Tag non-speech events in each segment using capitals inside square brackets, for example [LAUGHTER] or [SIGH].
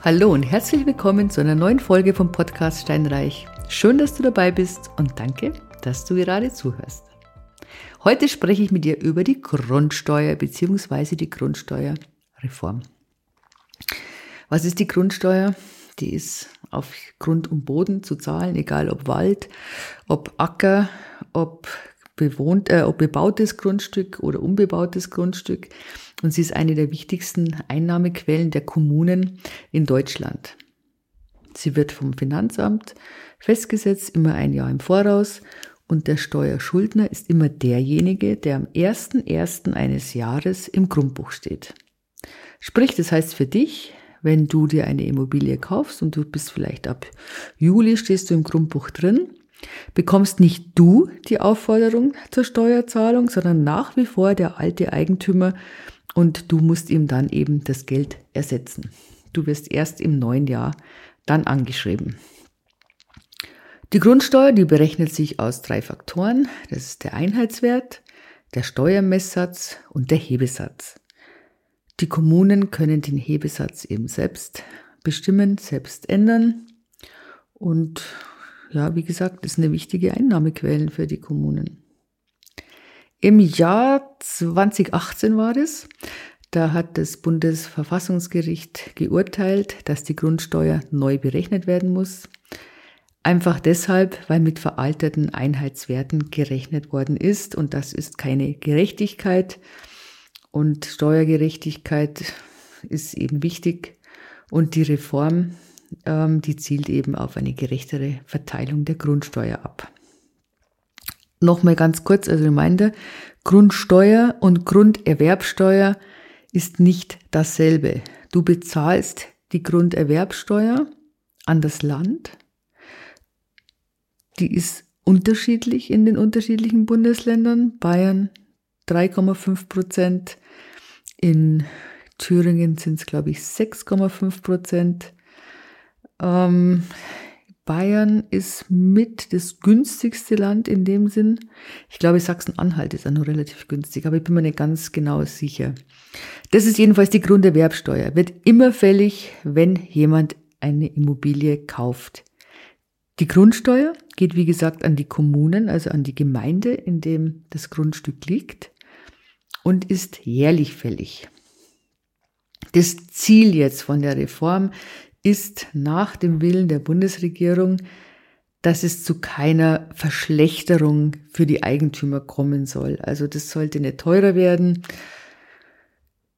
Hallo und herzlich willkommen zu einer neuen Folge vom Podcast Steinreich. Schön, dass du dabei bist und danke, dass du gerade zuhörst. Heute spreche ich mit dir über die Grundsteuer bzw. die Grundsteuerreform. Was ist die Grundsteuer? Die ist auf Grund und Boden zu zahlen, egal ob Wald, ob Acker, ob bewohnt, äh, ob bebautes Grundstück oder unbebautes Grundstück. Und sie ist eine der wichtigsten Einnahmequellen der Kommunen in Deutschland. Sie wird vom Finanzamt festgesetzt, immer ein Jahr im Voraus. Und der Steuerschuldner ist immer derjenige, der am 1.1. eines Jahres im Grundbuch steht. Sprich, das heißt für dich, wenn du dir eine Immobilie kaufst und du bist vielleicht ab Juli stehst du im Grundbuch drin, bekommst nicht du die Aufforderung zur Steuerzahlung, sondern nach wie vor der alte Eigentümer und du musst ihm dann eben das Geld ersetzen. Du wirst erst im neuen Jahr dann angeschrieben. Die Grundsteuer, die berechnet sich aus drei Faktoren. Das ist der Einheitswert, der Steuermesssatz und der Hebesatz. Die Kommunen können den Hebesatz eben selbst bestimmen, selbst ändern. Und ja, wie gesagt, ist eine wichtige Einnahmequelle für die Kommunen. Im Jahr 2018 war das. Da hat das Bundesverfassungsgericht geurteilt, dass die Grundsteuer neu berechnet werden muss. Einfach deshalb, weil mit veralteten Einheitswerten gerechnet worden ist und das ist keine Gerechtigkeit und Steuergerechtigkeit ist eben wichtig und die Reform die zielt eben auf eine gerechtere Verteilung der Grundsteuer ab. Nochmal ganz kurz als Reminder, Grundsteuer und Grunderwerbsteuer ist nicht dasselbe. Du bezahlst die Grunderwerbsteuer an das Land. Die ist unterschiedlich in den unterschiedlichen Bundesländern. Bayern 3,5 Prozent, in Thüringen sind es, glaube ich, 6,5 Prozent, ähm, Bayern ist mit das günstigste Land in dem Sinn. Ich glaube, Sachsen-Anhalt ist auch noch relativ günstig, aber ich bin mir nicht ganz genau sicher. Das ist jedenfalls die Grunderwerbsteuer. Wird immer fällig, wenn jemand eine Immobilie kauft. Die Grundsteuer geht, wie gesagt, an die Kommunen, also an die Gemeinde, in dem das Grundstück liegt und ist jährlich fällig. Das Ziel jetzt von der Reform ist nach dem Willen der Bundesregierung, dass es zu keiner Verschlechterung für die Eigentümer kommen soll. Also das sollte nicht teurer werden.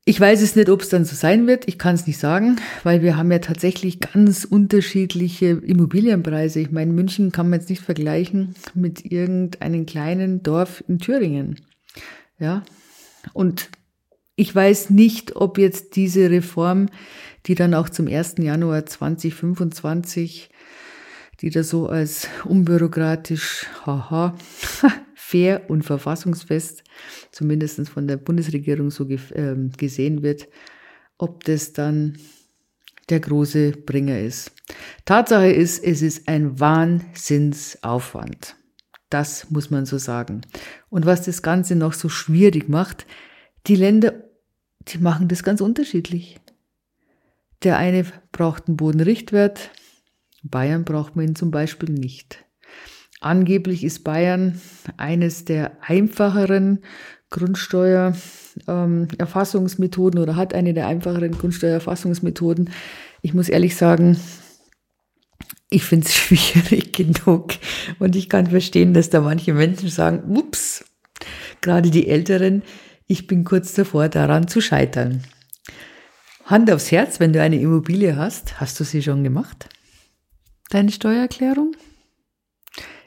Ich weiß es nicht, ob es dann so sein wird. Ich kann es nicht sagen, weil wir haben ja tatsächlich ganz unterschiedliche Immobilienpreise. Ich meine, München kann man jetzt nicht vergleichen mit irgendeinem kleinen Dorf in Thüringen. Ja. Und ich weiß nicht, ob jetzt diese Reform die dann auch zum 1. Januar 2025, die da so als unbürokratisch, haha, [LAUGHS] fair und verfassungsfest, zumindest von der Bundesregierung so ähm, gesehen wird, ob das dann der große Bringer ist. Tatsache ist, es ist ein Wahnsinnsaufwand. Das muss man so sagen. Und was das Ganze noch so schwierig macht, die Länder, die machen das ganz unterschiedlich. Der eine braucht einen Bodenrichtwert, Bayern braucht man ihn zum Beispiel nicht. Angeblich ist Bayern eines der einfacheren Grundsteuererfassungsmethoden ähm, oder hat eine der einfacheren Grundsteuererfassungsmethoden. Ich muss ehrlich sagen, ich finde es [LAUGHS] schwierig genug und ich kann verstehen, dass da manche Menschen sagen, ups, gerade die Älteren, ich bin kurz davor, daran zu scheitern. Hand aufs Herz, wenn du eine Immobilie hast, hast du sie schon gemacht? Deine Steuererklärung?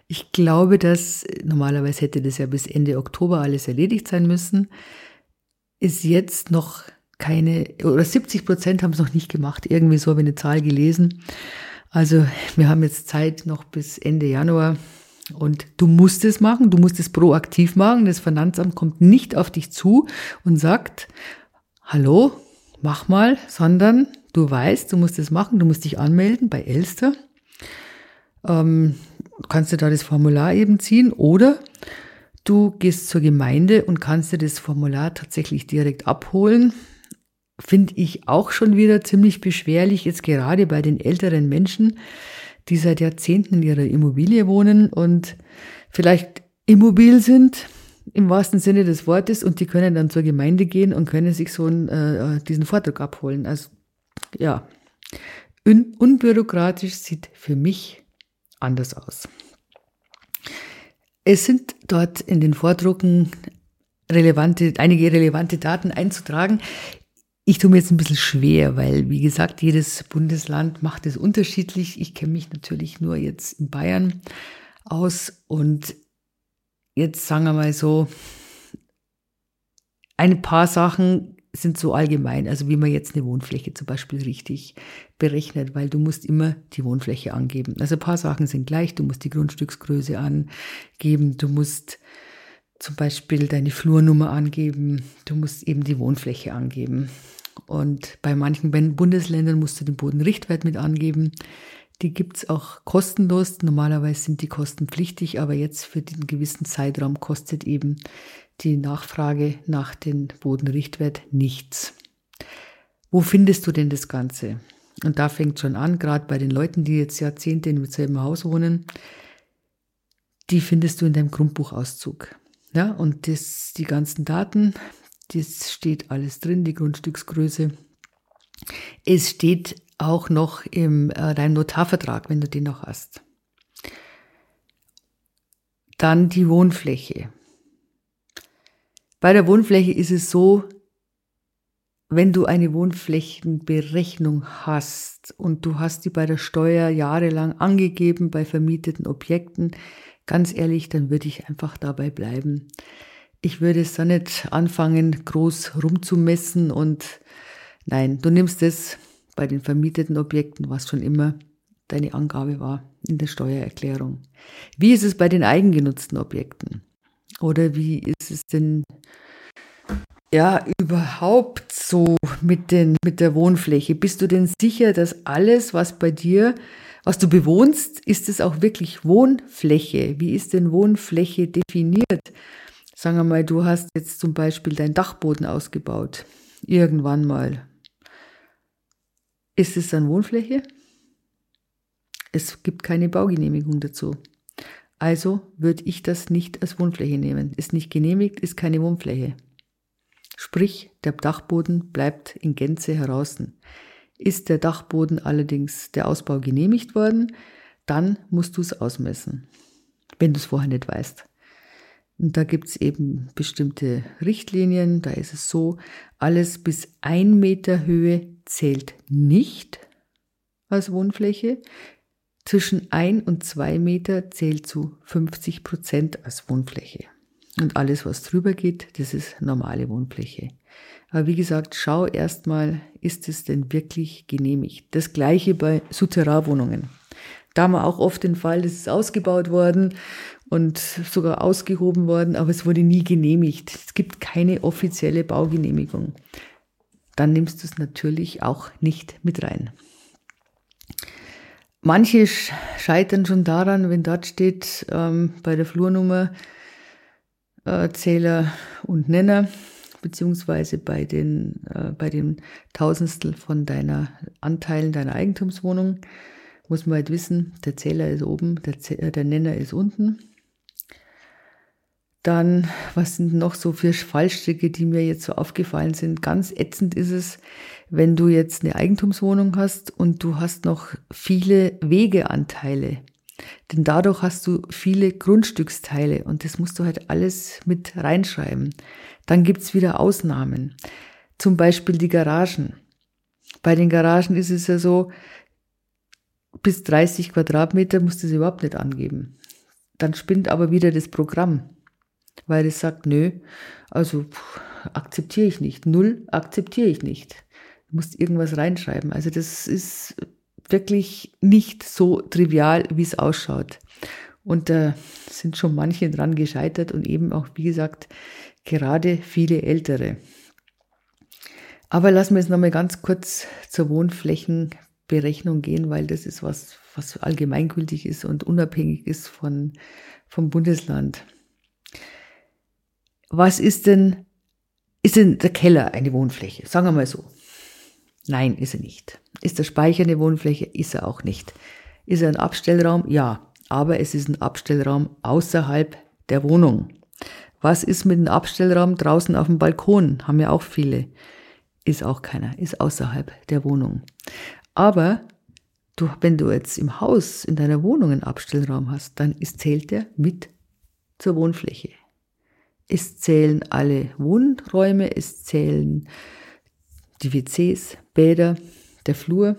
Ich glaube, dass normalerweise hätte das ja bis Ende Oktober alles erledigt sein müssen. Ist jetzt noch keine, oder 70 Prozent haben es noch nicht gemacht. Irgendwie so habe ich eine Zahl gelesen. Also wir haben jetzt Zeit noch bis Ende Januar. Und du musst es machen, du musst es proaktiv machen. Das Finanzamt kommt nicht auf dich zu und sagt, hallo, mach mal, sondern du weißt, du musst es machen, du musst dich anmelden bei Elster. Ähm, kannst du da das Formular eben ziehen oder du gehst zur Gemeinde und kannst dir das Formular tatsächlich direkt abholen. finde ich auch schon wieder ziemlich beschwerlich, jetzt gerade bei den älteren Menschen, die seit Jahrzehnten in ihrer Immobilie wohnen und vielleicht immobil sind, im wahrsten Sinne des Wortes, und die können dann zur Gemeinde gehen und können sich so einen, äh, diesen Vortrag abholen. Also ja, Un unbürokratisch sieht für mich anders aus. Es sind dort in den Vordrucken relevante, einige relevante Daten einzutragen. Ich tue mir jetzt ein bisschen schwer, weil, wie gesagt, jedes Bundesland macht es unterschiedlich. Ich kenne mich natürlich nur jetzt in Bayern aus und jetzt sagen wir mal so, ein paar Sachen sind so allgemein, also wie man jetzt eine Wohnfläche zum Beispiel richtig berechnet, weil du musst immer die Wohnfläche angeben. Also ein paar Sachen sind gleich, du musst die Grundstücksgröße angeben, du musst zum Beispiel deine Flurnummer angeben, du musst eben die Wohnfläche angeben. Und bei manchen Bundesländern musst du den Bodenrichtwert mit angeben. Die gibt's auch kostenlos. Normalerweise sind die kostenpflichtig, aber jetzt für den gewissen Zeitraum kostet eben die Nachfrage nach dem Bodenrichtwert nichts. Wo findest du denn das Ganze? Und da fängt schon an, gerade bei den Leuten, die jetzt Jahrzehnte in demselben Haus wohnen, die findest du in deinem Grundbuchauszug. Ja, und das, die ganzen Daten, das steht alles drin, die Grundstücksgröße. Es steht auch noch im äh, deinem Notarvertrag, wenn du den noch hast. Dann die Wohnfläche. Bei der Wohnfläche ist es so, wenn du eine Wohnflächenberechnung hast und du hast die bei der Steuer jahrelang angegeben bei vermieteten Objekten, ganz ehrlich, dann würde ich einfach dabei bleiben. Ich würde es da nicht anfangen, groß rumzumessen und nein, du nimmst es bei den vermieteten Objekten, was schon immer deine Angabe war in der Steuererklärung. Wie ist es bei den eigengenutzten Objekten? Oder wie ist es denn ja überhaupt so mit, den, mit der Wohnfläche? Bist du denn sicher, dass alles, was bei dir, was du bewohnst, ist es auch wirklich Wohnfläche? Wie ist denn Wohnfläche definiert? Sagen wir mal, du hast jetzt zum Beispiel deinen Dachboden ausgebaut. Irgendwann mal. Ist es dann Wohnfläche? Es gibt keine Baugenehmigung dazu. Also würde ich das nicht als Wohnfläche nehmen. Ist nicht genehmigt, ist keine Wohnfläche. Sprich, der Dachboden bleibt in Gänze heraus. Ist der Dachboden allerdings der Ausbau genehmigt worden, dann musst du es ausmessen, wenn du es vorher nicht weißt. Und da gibt es eben bestimmte Richtlinien. Da ist es so, alles bis ein Meter Höhe zählt nicht als Wohnfläche. Zwischen ein und zwei Meter zählt zu 50 Prozent als Wohnfläche. Und alles, was drüber geht, das ist normale Wohnfläche. Aber wie gesagt, schau erstmal, ist es denn wirklich genehmigt? Das gleiche bei Souterrainwohnungen. Da haben wir auch oft den Fall, das ist ausgebaut worden und sogar ausgehoben worden, aber es wurde nie genehmigt. Es gibt keine offizielle Baugenehmigung. Dann nimmst du es natürlich auch nicht mit rein. Manche scheitern schon daran, wenn dort steht ähm, bei der Flurnummer äh, Zähler und Nenner, beziehungsweise bei den, äh, bei dem Tausendstel von deiner Anteilen deiner Eigentumswohnung, muss man halt wissen, der Zähler ist oben, der, Zähler, der Nenner ist unten. Dann, was sind noch so für Fallstricke, die mir jetzt so aufgefallen sind? Ganz ätzend ist es, wenn du jetzt eine Eigentumswohnung hast und du hast noch viele Wegeanteile. Denn dadurch hast du viele Grundstücksteile und das musst du halt alles mit reinschreiben. Dann gibt's wieder Ausnahmen. Zum Beispiel die Garagen. Bei den Garagen ist es ja so, bis 30 Quadratmeter musst du es überhaupt nicht angeben. Dann spinnt aber wieder das Programm weil es sagt, nö, also akzeptiere ich nicht. Null akzeptiere ich nicht. Du musst irgendwas reinschreiben. Also das ist wirklich nicht so trivial, wie es ausschaut. Und da sind schon manche dran gescheitert und eben auch, wie gesagt, gerade viele Ältere. Aber lassen wir jetzt nochmal ganz kurz zur Wohnflächenberechnung gehen, weil das ist was, was allgemeingültig ist und unabhängig ist von, vom Bundesland was ist denn Ist denn der Keller eine Wohnfläche? Sagen wir mal so. Nein, ist er nicht. Ist der Speicher eine Wohnfläche? Ist er auch nicht. Ist er ein Abstellraum? Ja. Aber es ist ein Abstellraum außerhalb der Wohnung. Was ist mit dem Abstellraum draußen auf dem Balkon? Haben ja auch viele. Ist auch keiner. Ist außerhalb der Wohnung. Aber du, wenn du jetzt im Haus, in deiner Wohnung einen Abstellraum hast, dann ist, zählt der mit zur Wohnfläche. Es zählen alle Wohnräume, es zählen die WCs, Bäder, der Flur.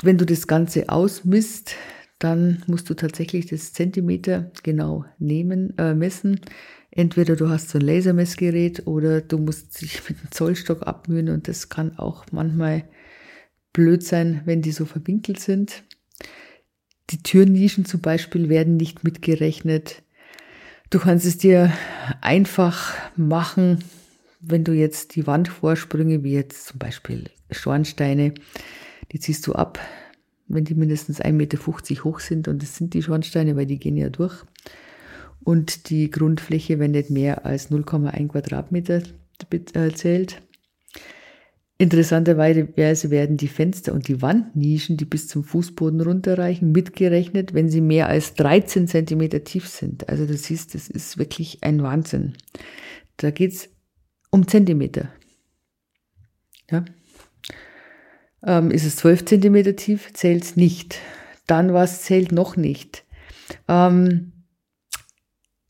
Wenn du das Ganze ausmisst, dann musst du tatsächlich das Zentimeter genau nehmen, äh, messen. Entweder du hast so ein Lasermessgerät oder du musst dich [LAUGHS] mit einem Zollstock abmühen und das kann auch manchmal blöd sein, wenn die so verwinkelt sind. Die Türnischen zum Beispiel werden nicht mitgerechnet. Du kannst es dir einfach machen, wenn du jetzt die Wandvorsprünge, wie jetzt zum Beispiel Schornsteine, die ziehst du ab, wenn die mindestens 1,50 Meter hoch sind und das sind die Schornsteine, weil die gehen ja durch. Und die Grundfläche, wenn nicht mehr als 0,1 Quadratmeter äh, zählt. Interessanterweise werden die Fenster und die Wandnischen, die bis zum Fußboden runterreichen, mitgerechnet, wenn sie mehr als 13 Zentimeter tief sind. Also du siehst, das ist wirklich ein Wahnsinn. Da geht's um Zentimeter. Ja. Ähm, ist es 12 Zentimeter tief, zählt nicht. Dann was zählt noch nicht. Ähm,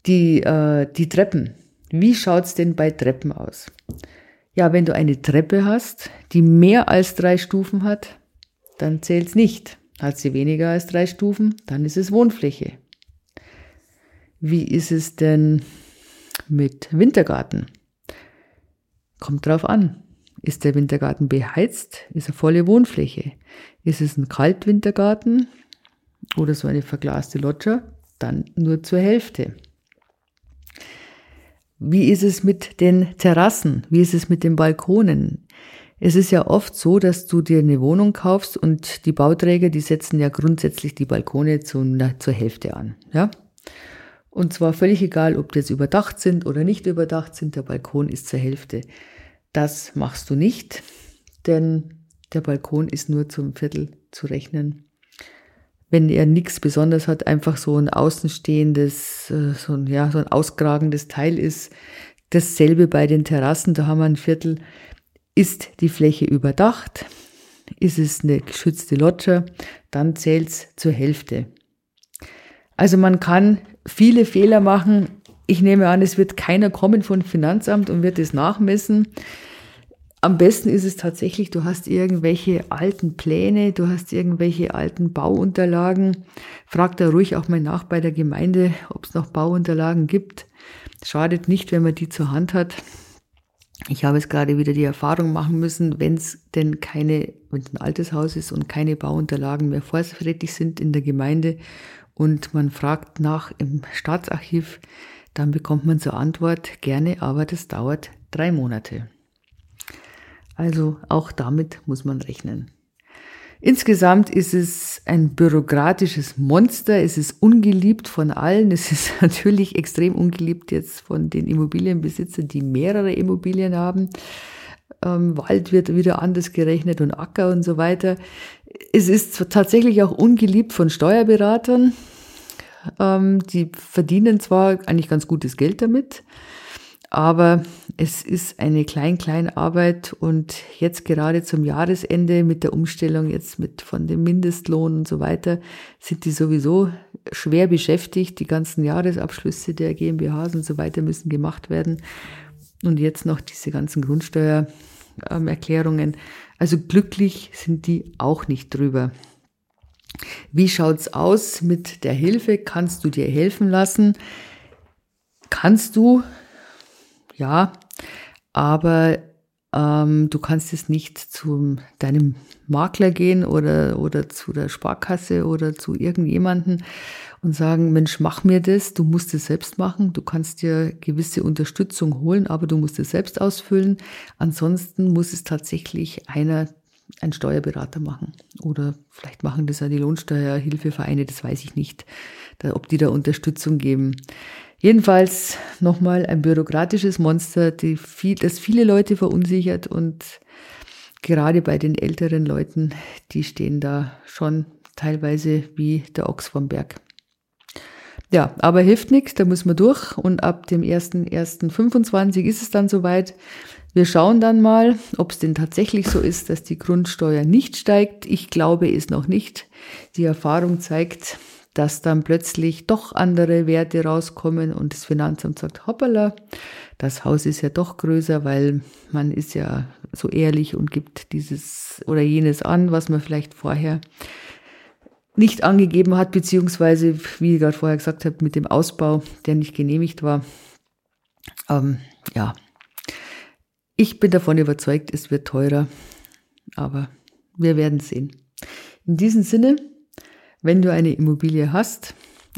die, äh, die Treppen. Wie schaut's denn bei Treppen aus? Ja, wenn du eine Treppe hast, die mehr als drei Stufen hat, dann zählt's nicht. Hat sie weniger als drei Stufen, dann ist es Wohnfläche. Wie ist es denn mit Wintergarten? Kommt drauf an. Ist der Wintergarten beheizt? Ist er volle Wohnfläche? Ist es ein Kaltwintergarten oder so eine verglaste Loggia? Dann nur zur Hälfte. Wie ist es mit den Terrassen? Wie ist es mit den Balkonen? Es ist ja oft so, dass du dir eine Wohnung kaufst und die Bauträger, die setzen ja grundsätzlich die Balkone zu, na, zur Hälfte an. Ja? Und zwar völlig egal, ob die jetzt überdacht sind oder nicht überdacht sind, der Balkon ist zur Hälfte. Das machst du nicht, denn der Balkon ist nur zum Viertel zu rechnen. Wenn er nichts Besonderes hat, einfach so ein außenstehendes, äh, so ein, ja, so ein auskragendes Teil ist. Dasselbe bei den Terrassen, da haben wir ein Viertel. Ist die Fläche überdacht? Ist es eine geschützte Loggia? Dann zählt's zur Hälfte. Also man kann viele Fehler machen. Ich nehme an, es wird keiner kommen von Finanzamt und wird es nachmessen. Am besten ist es tatsächlich, du hast irgendwelche alten Pläne, du hast irgendwelche alten Bauunterlagen. Frag da ruhig auch mal nach bei der Gemeinde, ob es noch Bauunterlagen gibt. Schadet nicht, wenn man die zur Hand hat. Ich habe jetzt gerade wieder die Erfahrung machen müssen, wenn es denn keine, wenn es ein altes Haus ist und keine Bauunterlagen mehr vorrätig sind in der Gemeinde und man fragt nach im Staatsarchiv, dann bekommt man zur Antwort gerne, aber das dauert drei Monate. Also auch damit muss man rechnen. Insgesamt ist es ein bürokratisches Monster. Es ist ungeliebt von allen. Es ist [LAUGHS] natürlich extrem ungeliebt jetzt von den Immobilienbesitzern, die mehrere Immobilien haben. Ähm, Wald wird wieder anders gerechnet und Acker und so weiter. Es ist tatsächlich auch ungeliebt von Steuerberatern. Ähm, die verdienen zwar eigentlich ganz gutes Geld damit, aber es ist eine klein-klein Arbeit und jetzt gerade zum Jahresende mit der Umstellung jetzt mit von dem Mindestlohn und so weiter sind die sowieso schwer beschäftigt. Die ganzen Jahresabschlüsse der GmbHs und so weiter müssen gemacht werden. Und jetzt noch diese ganzen Grundsteuererklärungen. Also glücklich sind die auch nicht drüber. Wie schaut's aus mit der Hilfe? Kannst du dir helfen lassen? Kannst du ja, aber ähm, du kannst es nicht zu deinem Makler gehen oder, oder zu der Sparkasse oder zu irgendjemanden und sagen, Mensch, mach mir das, du musst es selbst machen, du kannst dir gewisse Unterstützung holen, aber du musst es selbst ausfüllen. Ansonsten muss es tatsächlich einer ein Steuerberater machen. Oder vielleicht machen das ja die Lohnsteuerhilfevereine, das weiß ich nicht, ob die da Unterstützung geben. Jedenfalls nochmal ein bürokratisches Monster, viel, das viele Leute verunsichert und gerade bei den älteren Leuten, die stehen da schon teilweise wie der Ochs vom Berg. Ja, aber hilft nichts, da muss man durch und ab dem 1.1.25 ist es dann soweit. Wir schauen dann mal, ob es denn tatsächlich so ist, dass die Grundsteuer nicht steigt. Ich glaube es noch nicht. Die Erfahrung zeigt, dass dann plötzlich doch andere Werte rauskommen und das Finanzamt sagt, hoppala, das Haus ist ja doch größer, weil man ist ja so ehrlich und gibt dieses oder jenes an, was man vielleicht vorher nicht angegeben hat, beziehungsweise, wie ich gerade vorher gesagt habe, mit dem Ausbau, der nicht genehmigt war. Ähm, ja, ich bin davon überzeugt, es wird teurer, aber wir werden sehen. In diesem Sinne, wenn du eine Immobilie hast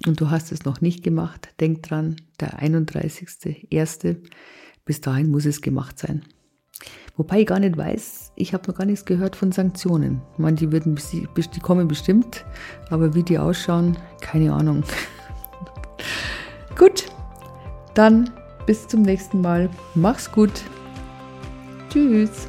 und du hast es noch nicht gemacht, denk dran, der 31.01. Bis dahin muss es gemacht sein. Wobei ich gar nicht weiß, ich habe noch gar nichts gehört von Sanktionen. Manche würden, die kommen bestimmt, aber wie die ausschauen, keine Ahnung. [LAUGHS] gut, dann bis zum nächsten Mal. Mach's gut. Tschüss.